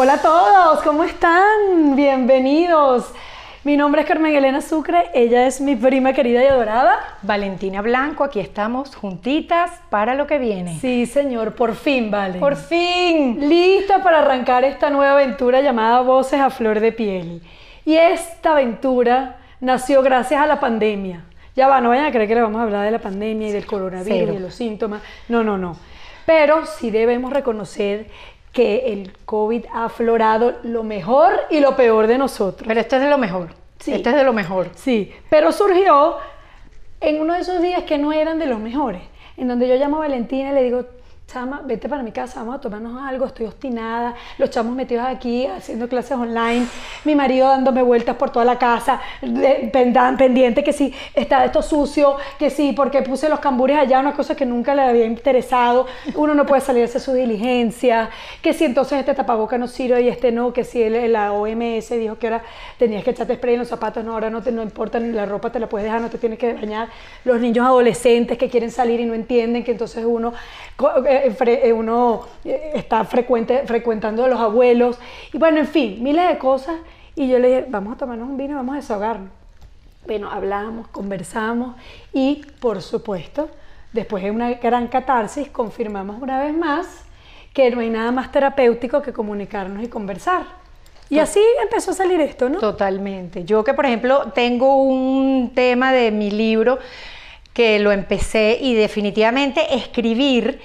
Hola a todos, ¿cómo están? Bienvenidos. Mi nombre es Carmen Elena Sucre, ella es mi prima querida y adorada. Valentina Blanco, aquí estamos juntitas para lo que viene. Sí, señor, por fin, vale. Por fin. Lista para arrancar esta nueva aventura llamada Voces a Flor de Piel. Y esta aventura nació gracias a la pandemia. Ya va, no vayan a creer que le vamos a hablar de la pandemia y del coronavirus Cero. y de los síntomas. No, no, no. Pero sí debemos reconocer que el COVID ha aflorado lo mejor y lo peor de nosotros. Pero esto es de lo mejor. Sí. Esto es de lo mejor. Sí, pero surgió en uno de esos días que no eran de los mejores, en donde yo llamo a Valentina y le digo, chama, vete para mi casa, vamos a tomarnos algo, estoy obstinada, los chamos metidos aquí haciendo clases online, mi marido dándome vueltas por toda la casa, pendan- pendiente que si está esto sucio, que si porque puse los cambures allá, una cosa que nunca le había interesado, uno no puede salir a hacer su diligencia, que si entonces este tapaboca no sirve y este no, que si la OMS dijo que ahora tenías que echarte spray en los zapatos, no, ahora no, te, no importa, la ropa te la puedes dejar, no te tienes que bañar, los niños adolescentes que quieren salir y no entienden que entonces uno, eh, fre- eh, uno eh, está frecuente, frecuentando a los abuelos, y bueno, en fin, miles de cosas, y yo le dije, vamos a tomarnos un vino y vamos a desahogarnos. Bueno, hablamos, conversamos y, por supuesto, después de una gran catarsis, confirmamos una vez más que no hay nada más terapéutico que comunicarnos y conversar. Y así empezó a salir esto, ¿no? Totalmente. Yo que, por ejemplo, tengo un tema de mi libro que lo empecé y definitivamente escribir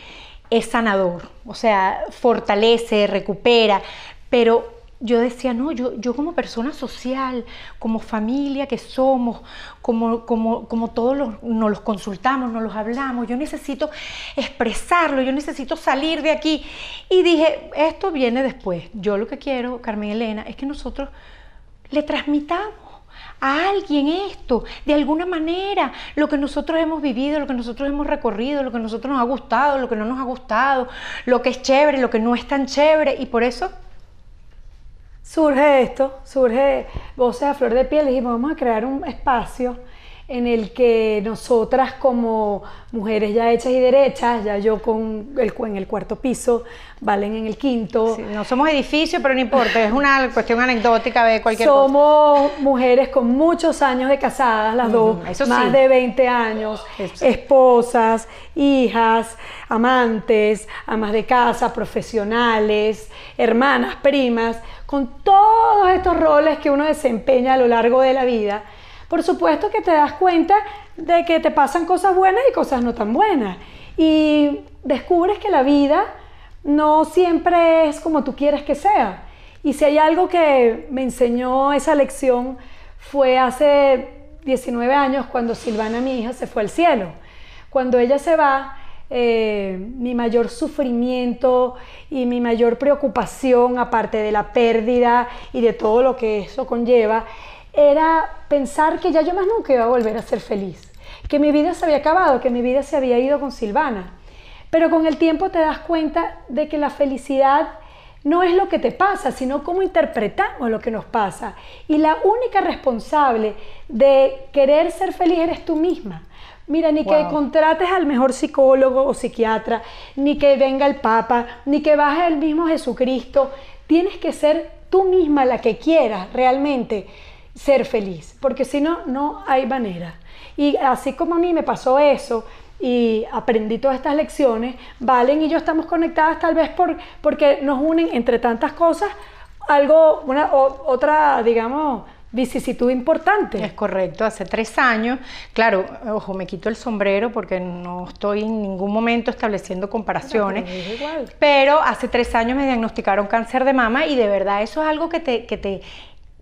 es sanador. O sea, fortalece, recupera. Pero yo decía, no, yo, yo como persona social, como familia que somos, como, como, como todos los, nos los consultamos, nos los hablamos, yo necesito expresarlo, yo necesito salir de aquí. Y dije, esto viene después. Yo lo que quiero, Carmen Elena, es que nosotros le transmitamos a alguien esto, de alguna manera, lo que nosotros hemos vivido, lo que nosotros hemos recorrido, lo que a nosotros nos ha gustado, lo que no nos ha gustado, lo que es chévere, lo que no es tan chévere. Y por eso Surge esto, surge Voces a Flor de Piel, dijimos, vamos a crear un espacio en el que nosotras como mujeres ya hechas y derechas, ya yo con el, en el cuarto piso, Valen en el quinto, sí, no somos edificio, pero no importa, es una cuestión anecdótica de cualquier cosa. somos mujeres con muchos años de casadas, las dos, eso más sí. de 20 años, Eso. esposas, hijas, amantes, amas de casa, profesionales, hermanas, primas, con todos estos roles que uno desempeña a lo largo de la vida. Por supuesto que te das cuenta de que te pasan cosas buenas y cosas no tan buenas. Y descubres que la vida no siempre es como tú quieres que sea. Y si hay algo que me enseñó esa lección fue hace 19 años cuando Silvana, mi hija, se fue al cielo. Cuando ella se va, eh, mi mayor sufrimiento y mi mayor preocupación, aparte de la pérdida y de todo lo que eso conlleva, era pensar que ya yo más nunca iba a volver a ser feliz, que mi vida se había acabado, que mi vida se había ido con Silvana. Pero con el tiempo te das cuenta de que la felicidad no es lo que te pasa, sino cómo interpretamos lo que nos pasa. Y la única responsable de querer ser feliz eres tú misma. Mira, ni que Wow. contrates al mejor psicólogo o psiquiatra, ni que venga el Papa, ni que baje el mismo Jesucristo. Tienes que ser tú misma la que quieras realmente ser feliz, porque si no, no hay manera. Y así como a mí me pasó eso y aprendí todas estas lecciones, Valen y yo estamos conectadas tal vez por, porque nos unen entre tantas cosas algo, una, o- otra, digamos, vicisitud importante. Es correcto, hace tres años, claro, ojo, me quito el sombrero porque no estoy en ningún momento estableciendo comparaciones, pero es igual. pero hace tres años me diagnosticaron cáncer de mama y de verdad eso es algo que te, que te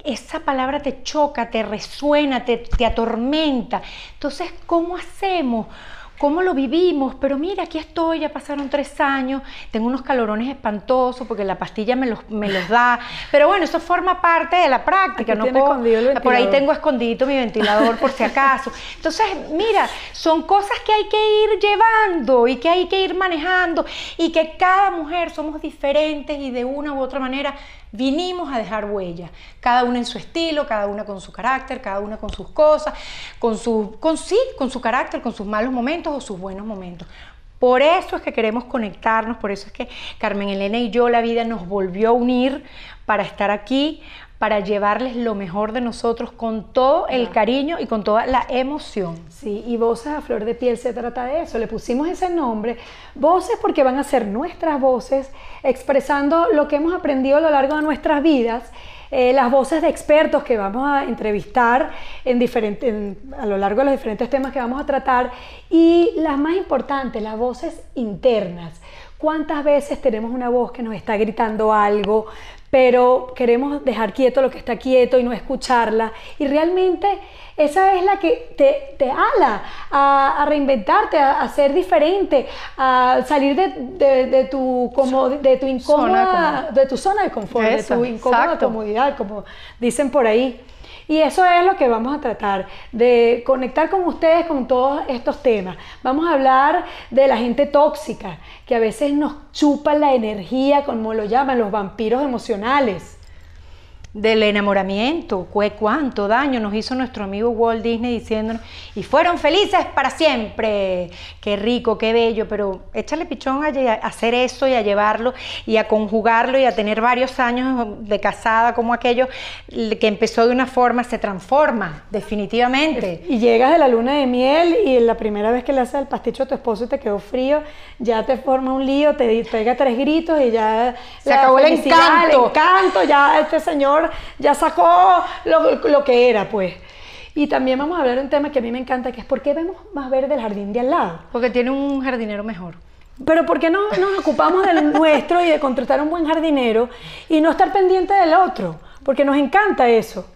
esa palabra te choca, te resuena, te, te atormenta. Entonces, ¿cómo hacemos? ¿Cómo lo vivimos? Pero mira, aquí estoy, ya pasaron tres años, tengo unos calorones espantosos porque la pastilla me los, me los da. Pero bueno, eso forma parte de la práctica. Aquí no puedo- por ahí tengo escondidito mi ventilador por si acaso. Entonces, mira, son cosas que hay que ir llevando y que hay que ir manejando y que cada mujer somos diferentes y de una u otra manera vinimos a dejar huella, cada una en su estilo, cada una con su carácter, cada una con sus cosas, con su, con sí, con su carácter, con sus malos momentos o sus buenos momentos. Por eso es que queremos conectarnos, por eso es que Carmen Elena y yo la vida nos volvió a unir para estar aquí, para llevarles lo mejor de nosotros con todo el cariño y con toda la emoción. Sí, y Voces a Flor de Piel se trata de eso. Le pusimos ese nombre, voces porque van a ser nuestras voces, expresando lo que hemos aprendido a lo largo de nuestras vidas. Eh, las voces de expertos que vamos a entrevistar en diferente, a lo largo de los diferentes temas que vamos a tratar y las más importantes, las voces internas. ¿Cuántas veces tenemos una voz que nos está gritando algo, pero queremos dejar quieto lo que está quieto y no escucharla. Y realmente esa es la que te, te ala a, reinventarte, a, ser diferente, a salir de, tu, como, de tu incómoda, de tu zona de confort, de tu incómoda comodidad, como dicen por ahí. Y eso es lo que vamos a tratar, de conectar con ustedes con todos estos temas. Vamos a hablar de la gente tóxica, que a veces nos chupa la energía, como lo llaman los vampiros emocionales del enamoramiento, cuánto daño nos hizo nuestro amigo Walt Disney diciéndonos, y fueron felices para siempre, qué rico, qué bello, pero échale pichón a, hacer eso y a llevarlo y a conjugarlo y a tener varios años de casada como aquello que empezó de una forma, se transforma definitivamente. Y llegas de la luna de miel y la primera vez que le haces el pasticho a tu esposo y te quedó frío, ya te forma un lío, te pega tres gritos y ya... Se acabó el encanto. El encanto, ya este señor ya sacó lo, que era, pues. Y también vamos a hablar de un tema que a mí me encanta, que es por qué vemos más verde el jardín de al lado. Porque tiene un jardinero mejor. Pero ¿por qué no nos ocupamos del nuestro y de contratar un buen jardinero y no estar pendiente del otro? Porque nos encanta eso.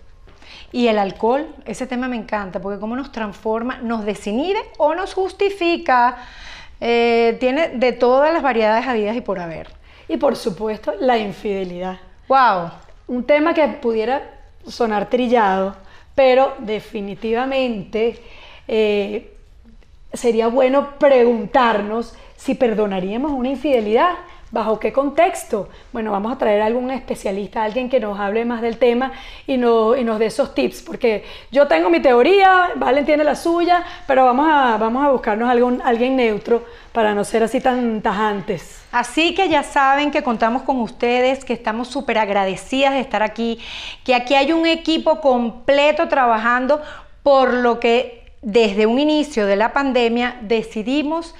Y el alcohol, ese tema me encanta, porque cómo nos transforma, nos desinhibe o nos justifica. Eh, tiene de todas las variedades habidas y por haber. Y por supuesto, la infidelidad. ¡Wow! Un tema que pudiera sonar trillado, pero definitivamente eh, sería bueno preguntarnos si perdonaríamos una infidelidad. ¿Bajo qué contexto? Bueno, vamos a traer a algún especialista, alguien que nos hable más del tema y, y nos dé esos tips, porque yo tengo mi teoría, Valen tiene la suya, pero vamos a, vamos a buscarnos algún, alguien neutro para no ser así tan tajantes. Así que ya saben que contamos con ustedes, que estamos súper agradecidas de estar aquí, que aquí hay un equipo completo trabajando por lo que desde un inicio de la pandemia decidimos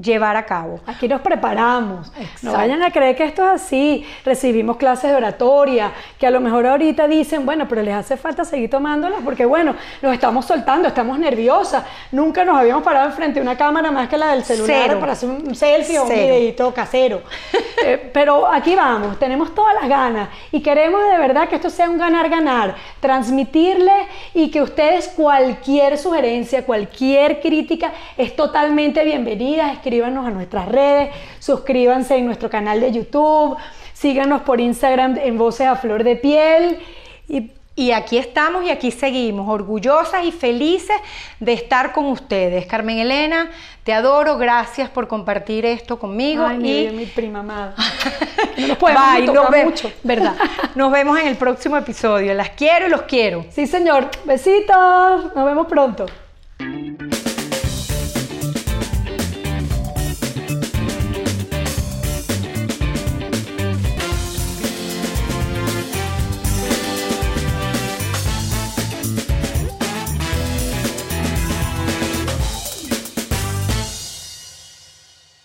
llevar a cabo. Aquí nos preparamos. No vayan a creer que esto es así. Recibimos clases de oratoria, que a lo mejor ahorita dicen, bueno, pero les hace falta seguir tomándolas porque, bueno, nos estamos soltando, estamos nerviosas. Nunca nos habíamos parado enfrente de una cámara más que la del celular para hacer un selfie o un videito casero. Eh, pero aquí vamos, tenemos todas las ganas y queremos de verdad que esto sea un ganar-ganar. Transmitirles y que ustedes cualquier sugerencia, cualquier crítica es totalmente bienvenida escríbanos a nuestras redes, suscríbanse en nuestro canal de YouTube, síganos por Instagram en Voces a Flor de Piel y y aquí estamos y aquí seguimos, orgullosas y felices de estar con ustedes. Carmen Elena, te adoro, gracias por compartir esto conmigo. y mi prima amada. No nos podemos Bye, mucho. ¿Verdad? Nos vemos en el próximo episodio. Las quiero y los quiero. Sí, señor. Besitos. Nos vemos pronto.